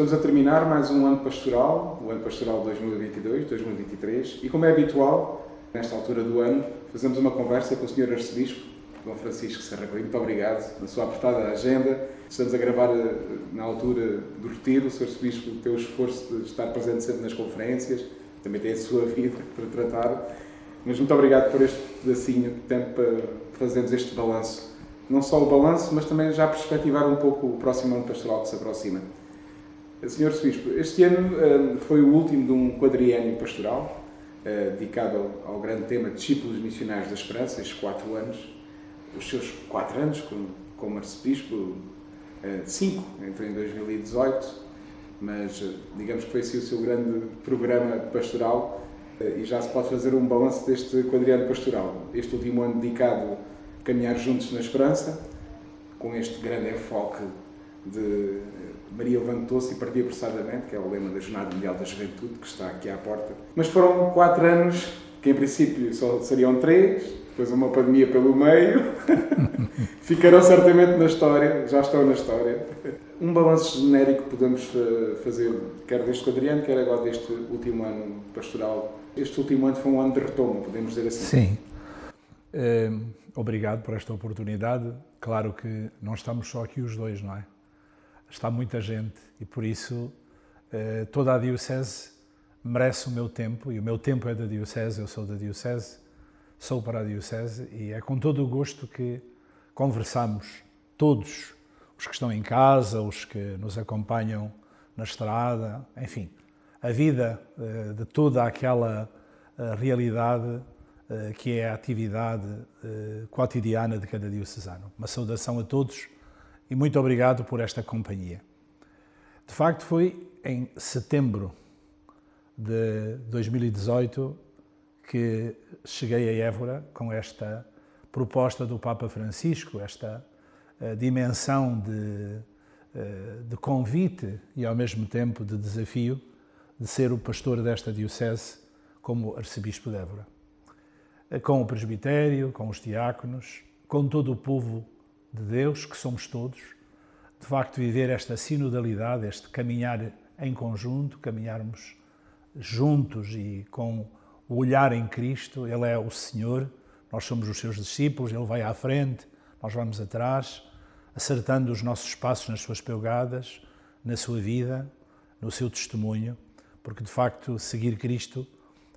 Estamos a terminar mais um ano pastoral, o ano pastoral 2022-2023, e como é habitual, nesta altura do ano, fazemos uma conversa com o Sr. Arcebispo, Dom Francisco Serra Muito obrigado na sua apertada agenda. Estamos a gravar eh, na altura do retiro. O Sr. Arcebispo tem o esforço de estar presente sempre nas conferências, também tem a sua vida para tratar. Mas muito obrigado por este pedacinho de tempo para fazermos este balanço. Não só o balanço, mas também já perspectivar um pouco o próximo ano pastoral que se aproxima. Sr. Arcebispo, este ano eh, foi o último de um quadriênio pastoral eh, dedicado ao grande tema Discípulos Missionários da Esperança, estes quatro anos. Os seus quatro anos como, como arcebispo, eh, cinco, entrou em 2018, mas digamos que foi assim o seu grande programa pastoral e já se pode fazer um balanço deste quadriênio pastoral. Este último ano dedicado a caminhar juntos na esperança, com este grande enfoque de Maria levantou-se e partiu apressadamente, que é o lema da Jornada Mundial da Juventude, que está aqui à porta. Mas foram quatro anos, que em princípio só seriam três, depois uma pandemia pelo meio. Ficarão certamente na história, já estão na história. Um balanço genérico podemos eh, fazer, quer deste quadriano, quer agora deste último ano pastoral. Este último ano foi um ano de retomo, podemos dizer assim. Sim. Eh, obrigado por esta oportunidade. Claro que não estamos só aqui os dois, não é? Está muita gente e por isso eh, toda a Diocese merece o meu tempo e o meu tempo é da Diocese, eu sou da Diocese, sou para a Diocese e é com todo o gosto que conversamos todos, os que estão em casa, os que nos acompanham na estrada, enfim, a vida eh, de toda aquela eh, realidade que é a atividade cotidiana de cada diocesano. Uma saudação a todos e muito obrigado por esta companhia. De facto, foi em setembro de 2018 que cheguei a Évora com esta proposta do Papa Francisco, esta uh, dimensão de, uh, de convite e ao mesmo tempo de desafio de ser o pastor desta diocese como arcebispo de Évora. Uh, com o presbitério, com os diáconos, com todo o povo de Deus, que somos todos, de facto viver esta sinodalidade, este caminhar em conjunto, caminharmos juntos e com o olhar em Cristo, Ele é o Senhor, nós somos os seus discípulos, Ele vai à frente, nós vamos atrás, acertando os nossos passos nas suas pegadas, na sua vida, no seu testemunho, porque de facto seguir Cristo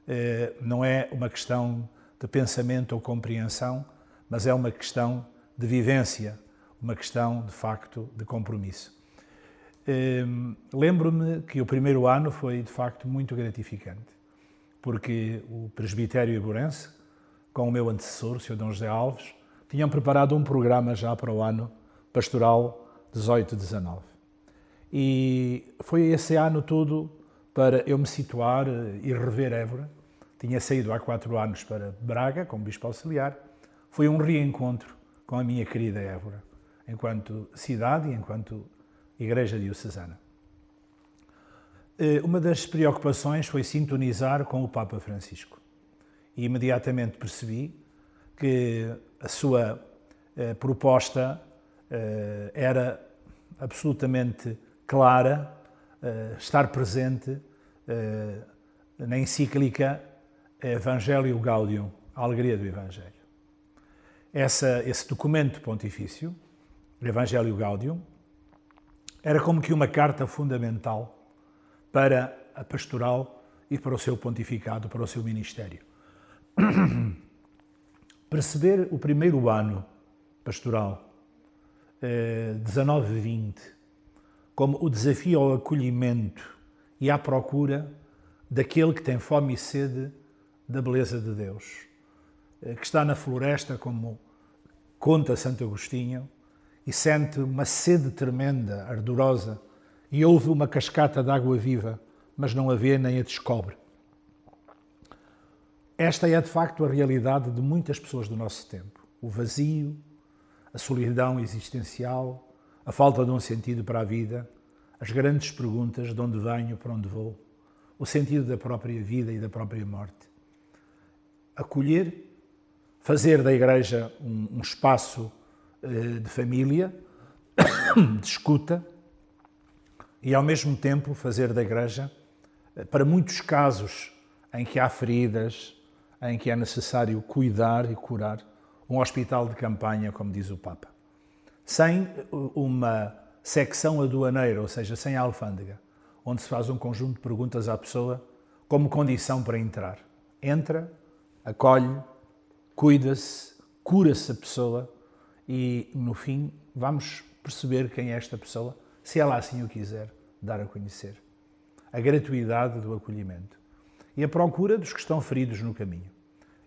eh, não é uma questão de pensamento ou compreensão, mas é uma questão de vivência, uma questão de facto de compromisso. Hum, lembro-me que o primeiro ano foi de facto muito gratificante, porque o presbitério iburense, com o meu antecessor, o Sr. D. José Alves, tinham preparado um programa já para o ano pastoral 18-19. E foi esse ano todo para eu me situar e rever Évora. Tinha saído há quatro anos para Braga, como bispo auxiliar. Foi um reencontro com a minha querida Évora, enquanto cidade e enquanto Igreja Diocesana. Eh, uma das preocupações foi sintonizar com o Papa Francisco. E imediatamente percebi que a sua eh, proposta eh, era absolutamente clara, estar presente na encíclica Evangelho Gaudium, a alegria do Evangelho. Essa, esse documento pontifício, o Evangelho Gaudium, era como que uma carta fundamental para a pastoral e para o seu pontificado, para o seu ministério. Perceber o primeiro ano pastoral, eh, 19-20, como o desafio ao acolhimento e à procura daquele que tem fome e sede da beleza de Deus eh, que está na floresta, como conta Santo Agostinho, e sente uma sede tremenda, ardorosa, e ouve uma cascata de água viva, mas não a vê nem a descobre. Esta é de facto a realidade de muitas pessoas do nosso tempo. O vazio, a solidão existencial, a falta de um sentido para a vida, as grandes perguntas de onde venho, para onde vou, o sentido da própria vida e da própria morte. Acolher fazer da Igreja um, um espaço uh, de família, de escuta, e, ao mesmo tempo, fazer da igreja, eh, para muitos casos em que há feridas, em que é necessário cuidar e curar, um hospital de campanha, como diz o Papa. Sem uma secção aduaneira, ou seja, sem a alfândega, onde se faz um conjunto de perguntas à pessoa como condição para entrar. Entra, acolhe, cuida-se, cura-se a pessoa e, no fim, vamos perceber quem é esta pessoa, se ela assim o quiser dar a conhecer. A gratuidade do acolhimento e a procura dos que estão feridos no caminho.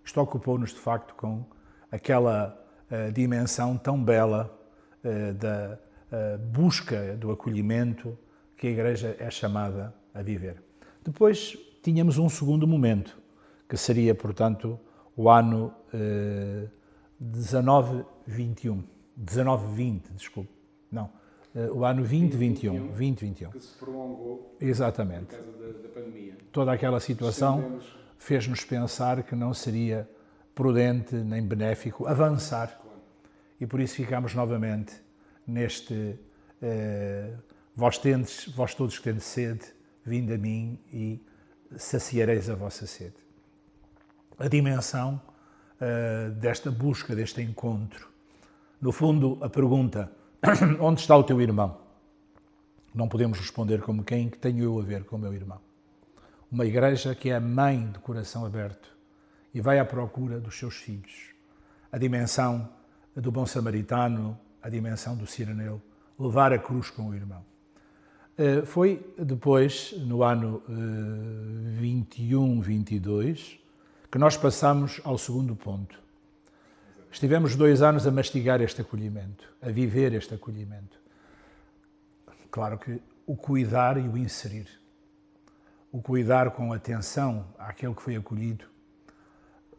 Isto ocupou-nos, de facto, com aquela uh, dimensão tão bela uh, da uh, busca do acolhimento que a Igreja é chamada a viver. Depois tínhamos um segundo momento, que seria, portanto, o ano 1921. 1920, desculpe. Não, o ano 2021. 2021. Que se prolongou Exatamente. por causa da, da pandemia. Toda aquela situação fez-nos pensar que não seria prudente nem benéfico avançar. E por isso ficamos novamente neste eh, vós tendes, vós todos que tendes sede, vinde a mim e saciareis a vossa sede. A dimensão eh, desta busca, deste encontro. No fundo, a pergunta: onde está o teu irmão? Não podemos responder como quem que tenho eu a ver com o meu irmão. Uma igreja que é mãe de coração aberto e vai à procura dos seus filhos. A dimensão do bom samaritano, a dimensão do sireneu, levar a cruz com o irmão. Eh, Foi depois, no ano eh, 21, 22, que nós passamos ao segundo ponto. Estivemos dois anos a mastigar este acolhimento, a viver este acolhimento. Claro que o cuidar e o inserir. O cuidar com atenção àquele que foi acolhido.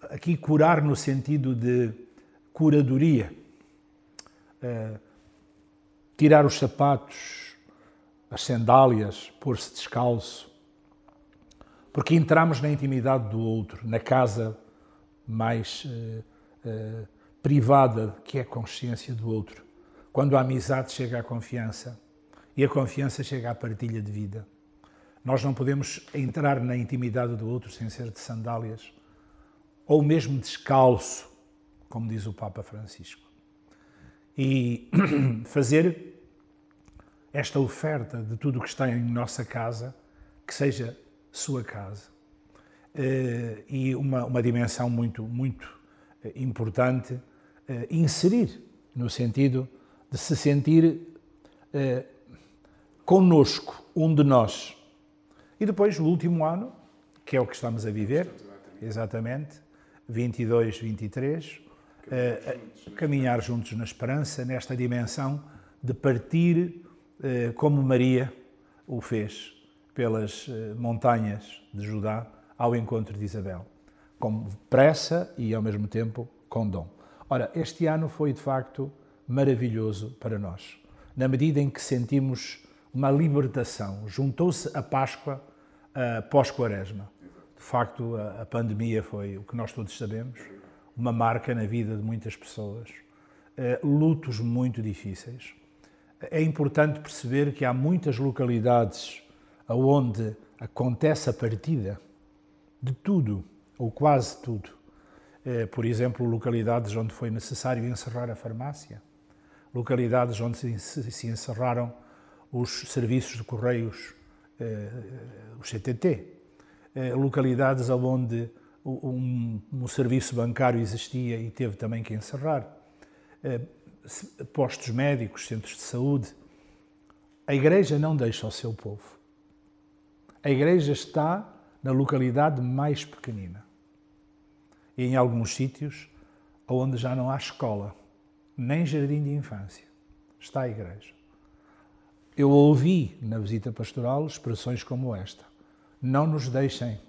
Aqui, curar no sentido de curadoria. Eh, tirar os sapatos, as sandálias, pôr-se descalço. Porque entramos na intimidade do outro, na casa mais eh, eh, privada, que é a consciência do outro. Quando a amizade chega à confiança e a confiança chega à partilha de vida. Nós não podemos entrar na intimidade do outro sem ser de sandálias ou mesmo descalço, como diz o Papa Francisco. E fazer esta oferta de tudo o que está em nossa casa, que seja sua casa. Eh, E uma, uma dimensão muito, muito eh, importante, eh, inserir, no sentido de se sentir conosco, um de nós. E depois, o último ano, que é o que estamos a viver, exatamente, 22, 23, eh, a caminhar juntos na esperança, nesta dimensão de partir como Maria o fez pelas eh, montanhas de Judá ao encontro de Isabel, com pressa e ao mesmo tempo com dom. Ora, este ano foi de facto maravilhoso para nós, na medida em que sentimos uma libertação. Juntou-se a Páscoa uh, pós-Quaresma. De facto, a, a pandemia foi o que nós todos sabemos, uma marca na vida de muitas pessoas, uh, lutos muito difíceis. É importante perceber que há muitas localidades onde acontece a partida de tudo, ou quase tudo. Eh, Por exemplo, localidades onde foi necessário encerrar a farmácia, localidades onde se- encerraram os serviços de correios, eh, os CTT, eh, localidades onde o- um, um serviço bancário existia e teve também que encerrar, postos médicos, centros de saúde. A Igreja não deixa o seu povo. A Igreja está na localidade mais pequenina. E em alguns sítios onde já não há escola, nem jardim de infância. Está a Igreja. Eu ouvi na visita pastoral expressões como esta: Não nos deixem,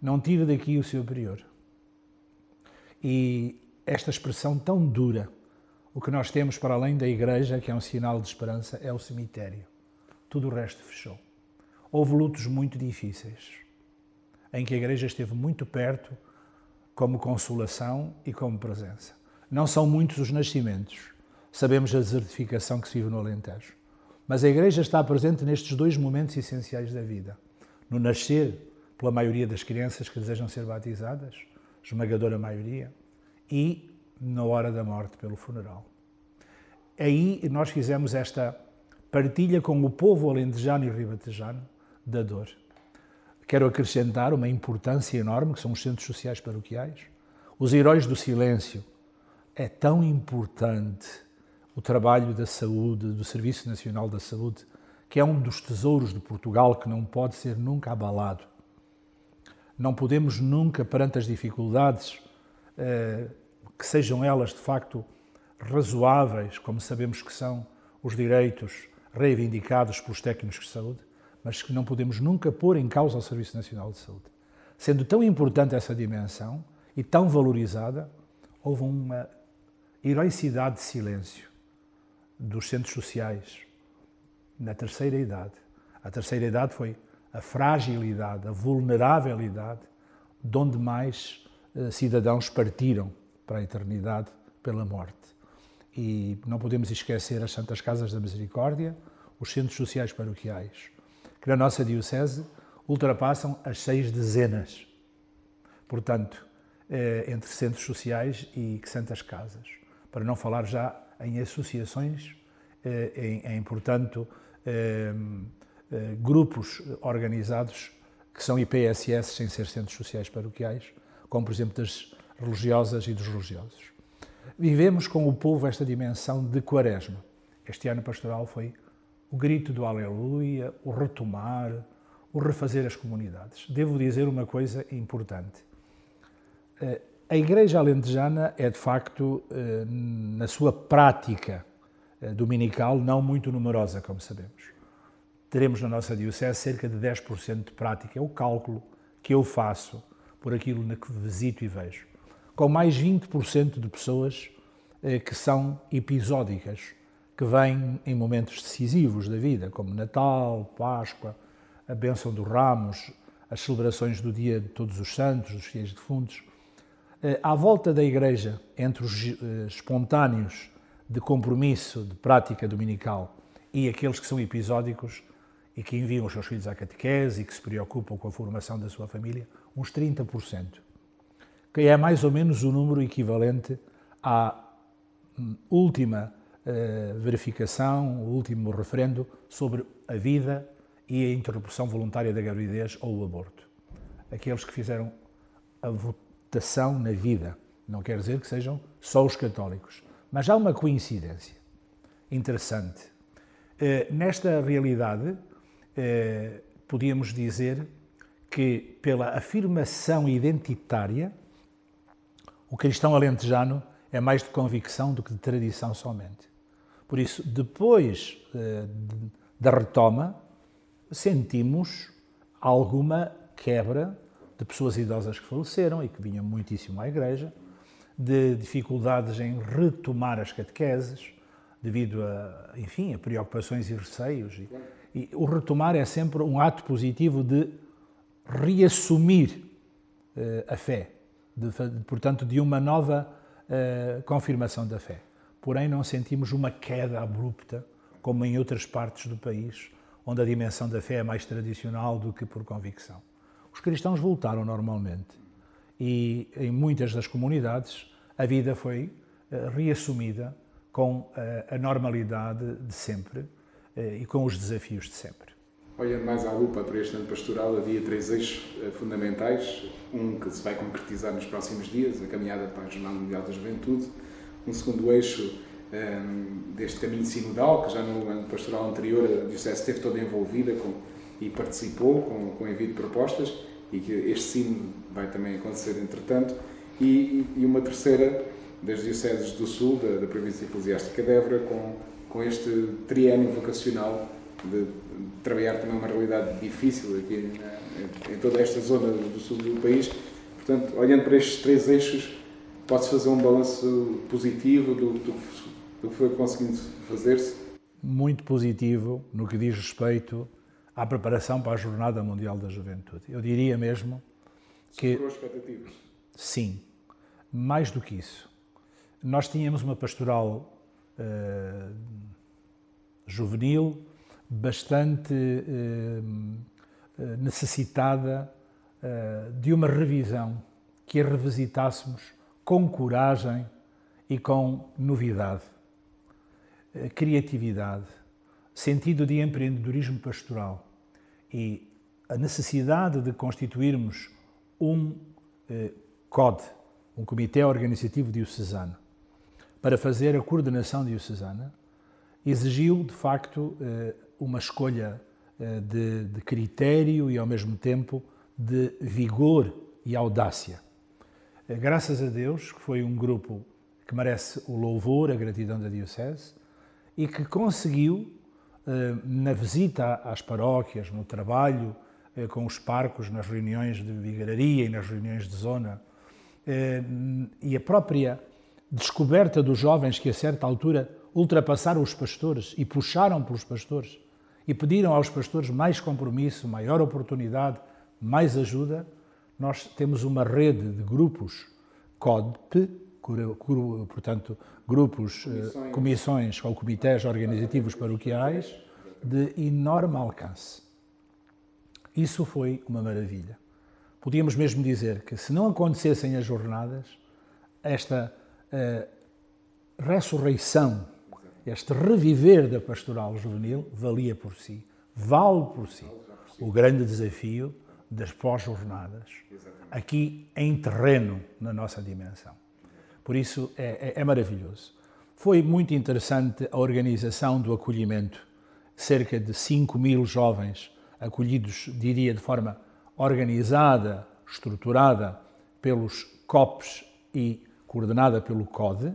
não tire daqui o seu prior. E esta expressão tão dura, o que nós temos para além da igreja, que é um sinal de esperança, é o cemitério. Tudo o resto fechou. Houve lutos muito difíceis, em que a igreja esteve muito perto, como consolação e como presença. Não são muitos os nascimentos. Sabemos a desertificação que se vive no Alentejo. Mas a Igreja está presente nestes dois momentos essenciais da vida: no nascer, pela maioria das crianças que desejam ser batizadas, esmagadora maioria, e na hora da morte, pelo funeral. Aí nós fizemos esta partilha com o povo alentejano e ribatejano da dor. Quero acrescentar uma importância enorme, que são os centros sociais paroquiais. Os heróis do silêncio. É tão importante o trabalho da saúde, do Serviço Nacional da Saúde, que é um dos tesouros de Portugal que não pode ser nunca abalado. Não podemos nunca, perante as dificuldades, eh, que sejam elas de facto razoáveis, como sabemos que são os direitos reivindicados pelos técnicos de saúde, mas que não podemos nunca pôr em causa o Serviço Nacional de Saúde. Sendo tão importante essa dimensão e tão valorizada, houve uma heroicidade de silêncio dos centros sociais na terceira idade. A terceira idade foi a fragilidade, a vulnerabilidade de onde mais eh, cidadãos partiram para a eternidade pela morte. E não podemos esquecer as Santas Casas da Misericórdia, os centros sociais paroquiais, que na nossa Diocese ultrapassam as seis dezenas. Portanto, eh, entre centros sociais e santas casas. Para não falar já em associações, eh, em, em portanto, eh, grupos organizados que são IPSS sem ser centros sociais paroquiais, como por exemplo das religiosas e dos religiosos. Vivemos com o povo esta dimensão de quaresma. Este ano pastoral foi o grito do aleluia, o retomar, o refazer as comunidades. Devo dizer uma coisa importante. Eh, a Igreja Alentejana é, de facto, eh, na sua prática eh, dominical, não muito numerosa, como sabemos. Teremos na nossa Diocese cerca de 10% de prática, é o cálculo que eu faço por aquilo na que visito e vejo. Com mais 20% de pessoas que são episódicas, que vêm em momentos decisivos da vida, como Natal, Páscoa, a bênção dos ramos, as celebrações do dia de Todos os Santos, dos Fiéis Defuntos. Eh, à volta da igreja, entre os eh, espontâneos de compromisso, de prática dominical e aqueles que são episódicos e que enviam os seus filhos à catequese e que se preocupam com a formação da sua família, uns 30%, que é mais ou menos o número equivalente à hum, última verificação, o último referendo sobre a vida e a interrupção voluntária da gravidez ou o aborto. Aqueles que fizeram a votação na vida. Não quer dizer que sejam só os católicos. Mas há uma coincidência interessante. Eh, nesta realidade, eh, podíamos dizer que, pela afirmação identitária, o cristão alentejano é mais de convicção do que de tradição somente. Por isso, depois eh, da retoma, sentimos alguma quebra de pessoas idosas que faleceram e que vinham muitíssimo à igreja, de dificuldades em retomar as catequeses, devido a, enfim, a preocupações e receios. E, e o retomar é sempre um ato positivo de reassumir uh, a fé, de, portanto, de uma nova uh, confirmação da fé porém não sentimos uma queda abrupta, como em outras partes do país, onde a dimensão da fé é mais tradicional do que por convicção. Os cristãos voltaram normalmente e em muitas das comunidades a vida foi uh, reassumida com uh, a normalidade de sempre uh, e com os desafios de sempre. Olhando mais à lupa para este ano pastoral, havia três eixos fundamentais. Um que se vai concretizar nos próximos dias, a caminhada para a Jornada Mundial da Juventude um segundo eixo um, ehm, deste caminho sinodal, que já no ano pastoral anterior a Diocese esteve toda envolvida com, e participou com, com envio de propostas, e que este sino vai também acontecer entretanto, e, e uma terceira das Dioceses do Sul, da, da Província Eclesiástica de Évora, com, com este triênio vocacional de, de trabalhar também uma realidade difícil aqui em, em toda esta zona do sul do país. Portanto, olhando para estes três eixos, pode fazer um balanço positivo do, do, do que foi conseguindo fazer-se? Muito positivo no que diz respeito à preparação para a Jornada Mundial da Juventude. Eu diria mesmo que. Superou expectativas? Sim. Mais do que isso. Nós tínhamos uma pastoral uh, juvenil bastante necessitada de uma revisão que a revisitássemos com coragem e com novidade, criatividade, sentido de empreendedorismo pastoral e a necessidade de constituirmos um eh, COD, um Comitê Organizativo Diocesano, para fazer a coordenação diocesana, exigiu, de facto, eh, uma escolha eh, de, de critério e, ao mesmo tempo, de vigor e audácia. Eh, graças a Deus, que foi um grupo que merece o louvor, a gratidão da Diocese e que conseguiu, eh, na visita às paróquias, no trabalho eh, com os parcos, nas reuniões de vigararia e nas reuniões de zona, e a própria descoberta dos jovens que, a certa altura, ultrapassaram os pastores e puxaram pelos pastores e pediram aos pastores mais compromisso, maior oportunidade, mais ajuda, nós temos uma rede de grupos CODP, portanto, grupos, eh, comissões, comissões ou comitês organizativos paroquiais de enorme alcance. Isso foi uma maravilha. Podíamos mesmo dizer que se não acontecessem as jornadas, esta uh, ressurreição, este reviver da pastoral juvenil valia por si, vale por si. O grande desafio das pós-jornadas, aqui em terreno, na nossa dimensão. Por isso é, é, é maravilhoso. Foi muito interessante a organização do acolhimento. Cerca de 5 mil jovens acolhidos, diria, de forma organizada, estruturada pelos COPs e coordenada pelo CODE,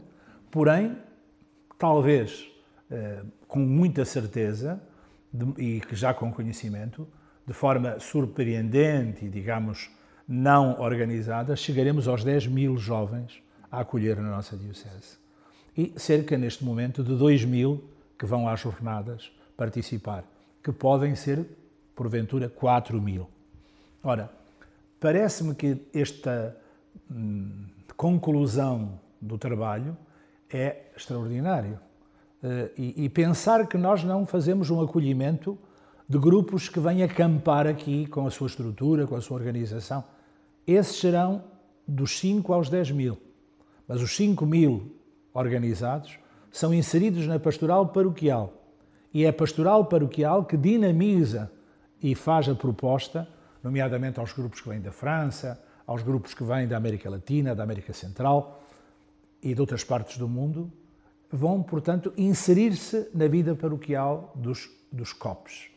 porém, talvez eh, com muita certeza de, e já com conhecimento, de forma surpreendente e, digamos, não organizada, chegaremos aos 10 mil jovens a acolher na nossa Diocese. E cerca, neste momento, de 2 mil que vão às jornadas participar, que podem ser, porventura, 4 mil. Ora, parece-me que esta hum, conclusão do trabalho é extraordinário. Uh, e, e pensar que nós não fazemos um acolhimento de grupos que vêm acampar aqui com a sua estrutura, com a sua organização. Esses serão dos 5 aos 10 mil. Mas os 5 mil organizados são inseridos na pastoral paroquial. E é a pastoral paroquial que dinamiza e faz a proposta, nomeadamente aos grupos que vêm da França, aos grupos que vêm da América Latina, da América Central e de outras partes do mundo, vão, portanto, inserir-se na vida paroquial dos, dos COPs.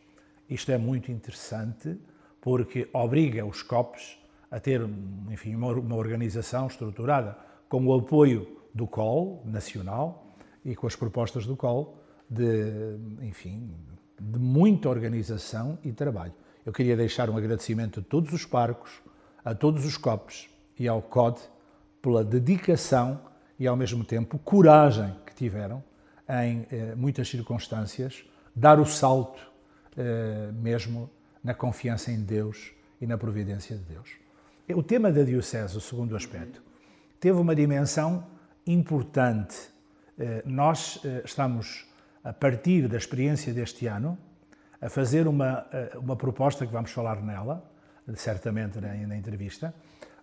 Isto é muito interessante porque obriga os COPs a ter enfim, uma, uma organização estruturada com o apoio do COL nacional e com as propostas do COL de, enfim, de muita organização e trabalho. Eu queria deixar um agradecimento a todos os parcos, a todos os COPs e ao COD pela dedicação e, ao mesmo tempo, coragem que tiveram em eh, muitas circunstâncias dar o salto mesmo na confiança em Deus e na providência de Deus. O tema da Diocese, o segundo aspecto, teve uma dimensão importante. Eh, nós eh, estamos, a partir da experiência deste ano, a fazer uma, uma proposta que vamos falar nela, certamente na, na entrevista,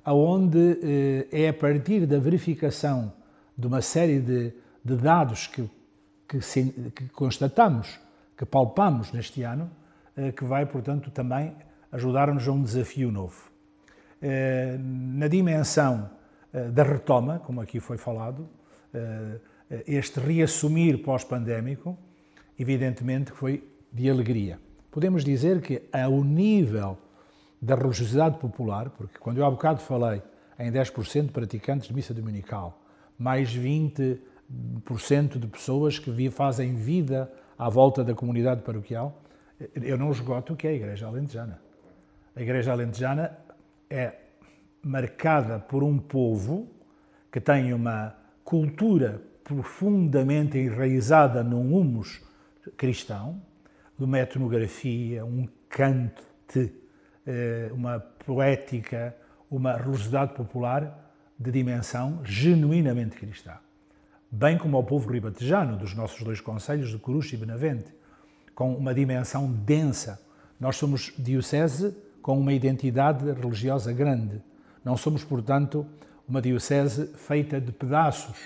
onde é a partir da verificação de uma série de, de dados que, que, que constatamos que palpamos neste ano, eh, que vai, portanto, também ajudar-nos a um desafio novo. Eh, na dimensão eh, da retoma, como aqui foi falado, este reassumir pós-pandémico, evidentemente que foi de alegria. Podemos dizer que, ao nível da religiosidade popular, porque quando eu há bocado falei em 10% de praticantes de missa dominical, mais 20% de pessoas que fazem vida à volta da comunidade paroquial, eu não esgoto o que é a Igreja Alentejana. A Igreja Alentejana é marcada por um povo que tem uma cultura profundamente enraizada num humus cristão, de uma etnografia, um cante, eh, uma poética, uma religiosidade popular de dimensão genuinamente cristã bem como ao povo ribatejano dos nossos dois conselhos de Coruche e Benavente. com uma dimensão densa. Nós somos diocese com uma identidade religiosa grande. Não somos, portanto, uma diocese feita de pedaços,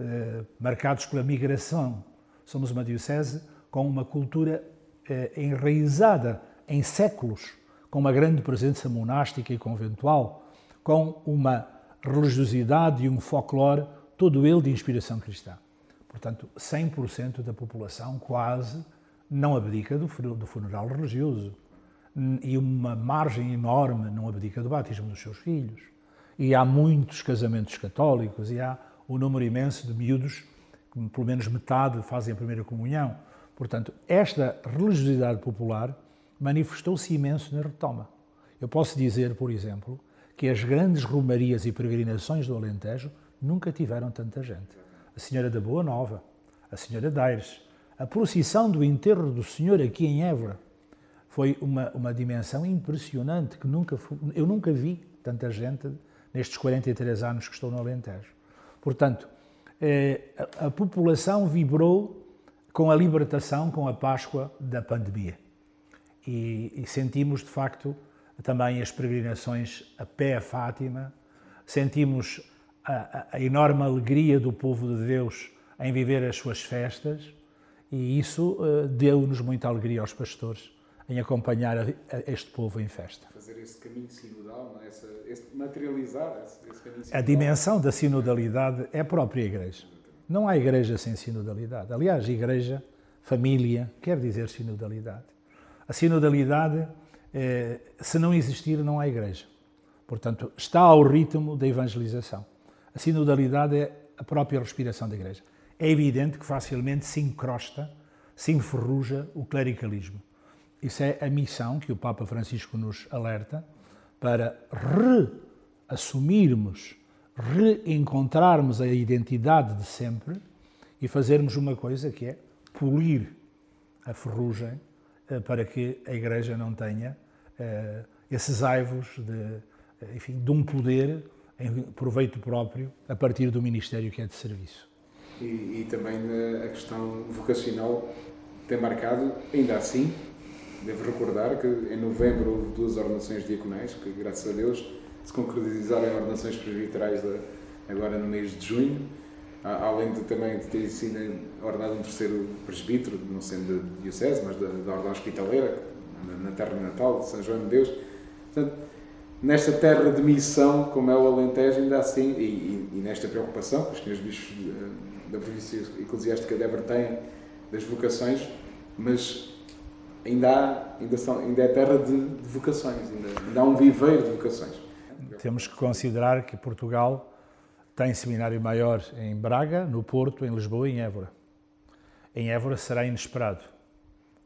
eh, marcados pela migração. Somos uma diocese com uma cultura eh, enraizada em séculos, com uma grande presença monástica e conventual, com uma religiosidade e um folclore, todo ele de inspiração cristã. Portanto, 100% da população quase não abdica do funeral religioso. E uma margem enorme não abdica do batismo dos seus filhos. E há muitos casamentos católicos e há um número imenso de miúdos, que pelo menos metade fazem a primeira comunhão. Portanto, esta religiosidade popular manifestou-se imenso na retoma. Eu posso dizer, por exemplo, que as grandes romarias e peregrinações do Alentejo nunca tiveram tanta gente. A Senhora da Boa Nova, a Senhora Daires, a procissão do enterro do Senhor aqui em Évora foi uma, uma dimensão impressionante que nunca, eu nunca vi tanta gente nestes 43 anos que estou no Alentejo. Portanto, eh, a, a população vibrou com a libertação, com a Páscoa da pandemia. E, e sentimos, de facto, também as peregrinações a pé a Fátima, sentimos a, a, enorme alegria do povo de Deus em viver as suas festas e isso uh, deu-nos muita alegria aos pastores em acompanhar a, este povo em festa. Fazer esse caminho sinodal, é? esse, esse, materializar esse, esse caminho sinodal. A dimensão da sinodalidade é a própria igreja. Não há igreja sem sinodalidade. Aliás, igreja, família, quer dizer sinodalidade. A sinodalidade eh, se não existir, não há igreja. Portanto, está ao ritmo da evangelização. A sinodalidade é a própria respiração da igreja. É evidente que facilmente se encrosta, se enferruja o clericalismo. Isso é a missão que o Papa Francisco nos alerta para reassumirmos, reencontrarmos a identidade de sempre e fazermos uma coisa que é polir a ferrugem eh, para que a Igreja não tenha uh, esses aivos de, eh, enfim, de um poder em proveito próprio a partir do ministério que é de serviço. E, e também a questão vocacional tem marcado, ainda assim, devo recordar que em novembro houve duas ordenações diaconais, que graças a Deus se concretizaram em ordenações presbiterais agora no mês de junho, além de também de ter sido ordenado um terceiro presbítero, não sendo da diocese, mas da, da ordem hospitaleira, na, na terra natal de São João de Deus. Portanto, nesta terra de missão, como é o Alentejo, ainda assim, e, e, e nesta preocupação que os senhores bispos eh, da província eclesiástica de Évora têm das vocações, mas ainda, há, ainda, são, ainda é terra de, de vocações, ainda, ainda há um viveiro de vocações. Temos que considerar que Portugal tem seminário maior em Braga, no Porto, em Lisboa e em Évora. Em Évora será inesperado,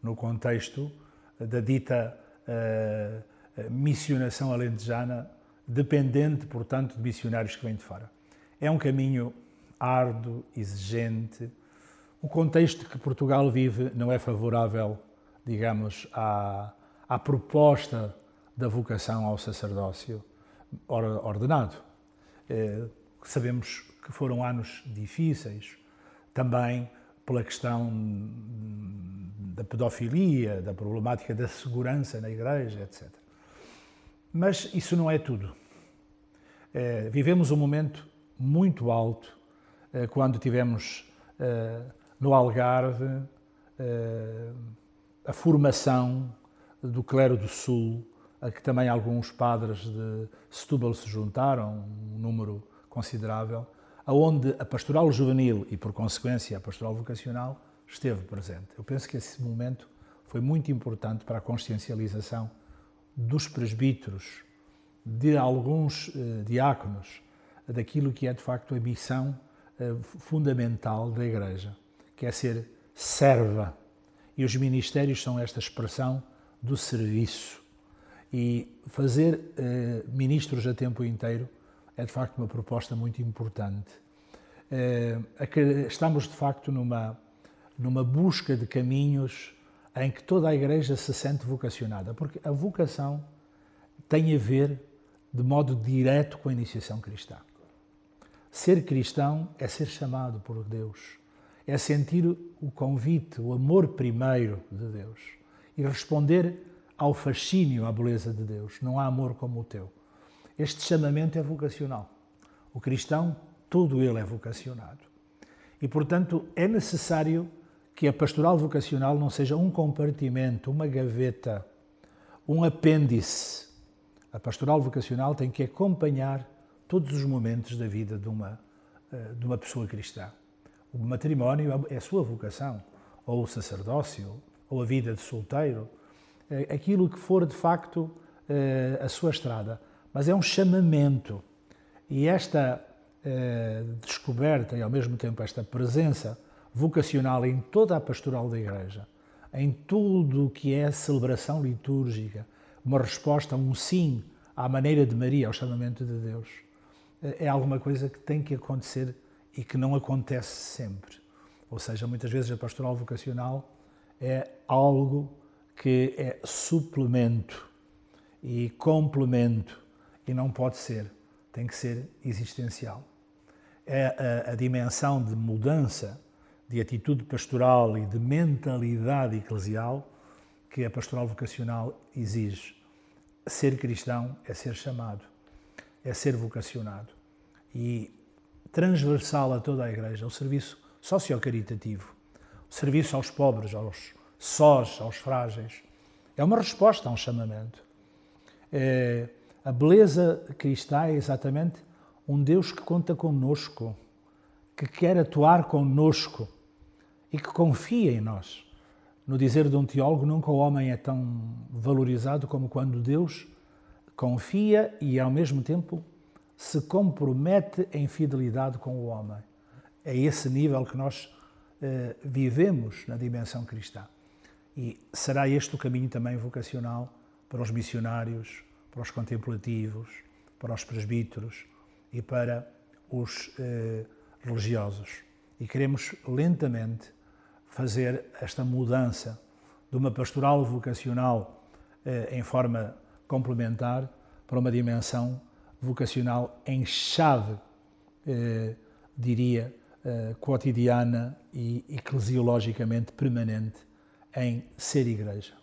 no contexto da dita uh, missionação alentejana, dependente, portanto, de missionários que vêm de fora. É um caminho árduo, exigente. O contexto que Portugal vive não é favorável, digamos, à, à proposta da vocação ao sacerdócio ordenado. Eh, sabemos que foram anos difíceis, também pela questão da pedofilia, da problemática da segurança na igreja, etc. Mas isso não é tudo. É, vivemos um momento muito alto é, quando tivemos é, no Algarve a formação do clero do Sul, a que também alguns padres de Setúbal se juntaram, um número considerável, aonde a pastoral juvenil e, por consequência, a pastoral vocacional esteve presente. Eu penso que esse momento foi muito importante para a consciencialização dos presbíteros, de alguns eh, diáconos, daquilo que é de facto a missão eh, fundamental da Igreja, que é ser serva. E os ministérios são esta expressão do serviço. E fazer eh, ministros a tempo inteiro é de facto uma proposta muito importante. Eh, estamos de facto numa, numa busca de caminhos em que toda a Igreja se sente vocacionada, porque a vocação tem a ver de modo direto com a iniciação cristã. Ser cristão é ser chamado por Deus, é sentir o convite, o amor primeiro de Deus e responder ao fascínio, à beleza de Deus. Não há amor como o teu. Este chamamento é vocacional. O cristão, todo ele é vocacionado. E, portanto, é necessário que a pastoral vocacional não seja um compartimento, uma gaveta, um apêndice. A pastoral vocacional tem que acompanhar todos os momentos da vida de uma, eh, de uma pessoa cristã. O matrimónio é a sua vocação, ou o sacerdócio, ou a vida de solteiro, é aquilo que for de facto eh, a sua estrada. Mas é um chamamento. E esta eh, descoberta e ao mesmo tempo esta presença vocacional em toda a pastoral da Igreja, em tudo o que é celebração litúrgica, uma resposta, um sim à maneira de Maria, ao chamamento de Deus, eh, é alguma coisa que tem que acontecer e que não acontece sempre. Ou seja, muitas vezes a pastoral vocacional é algo que é suplemento e complemento e não pode ser, tem que ser existencial. É a, a dimensão de mudança de atitude pastoral e de mentalidade eclesial que a pastoral vocacional exige. Ser cristão é ser chamado, é ser vocacionado. E transversal a toda a Igreja, o serviço sociocaritativo, o serviço aos pobres, aos sós, aos frágeis. É uma resposta a um chamamento. É, a beleza cristã é exatamente um Deus que conta conosco, que quer atuar conosco e que confia em nós. No dizer de um teólogo, nunca o homem é tão valorizado como quando Deus confia e, ao mesmo tempo, se compromete em fidelidade com o homem. É esse nível que nós eh, vivemos na dimensão cristã. E será este o caminho também vocacional para os missionários, para os contemplativos, para os presbíteros e para os eh, religiosos. E queremos lentamente fazer esta mudança de uma pastoral vocacional eh, em forma complementar para uma dimensão vocacional em chave, eh, diria, eh, cotidiana e eclesiologicamente permanente em ser igreja.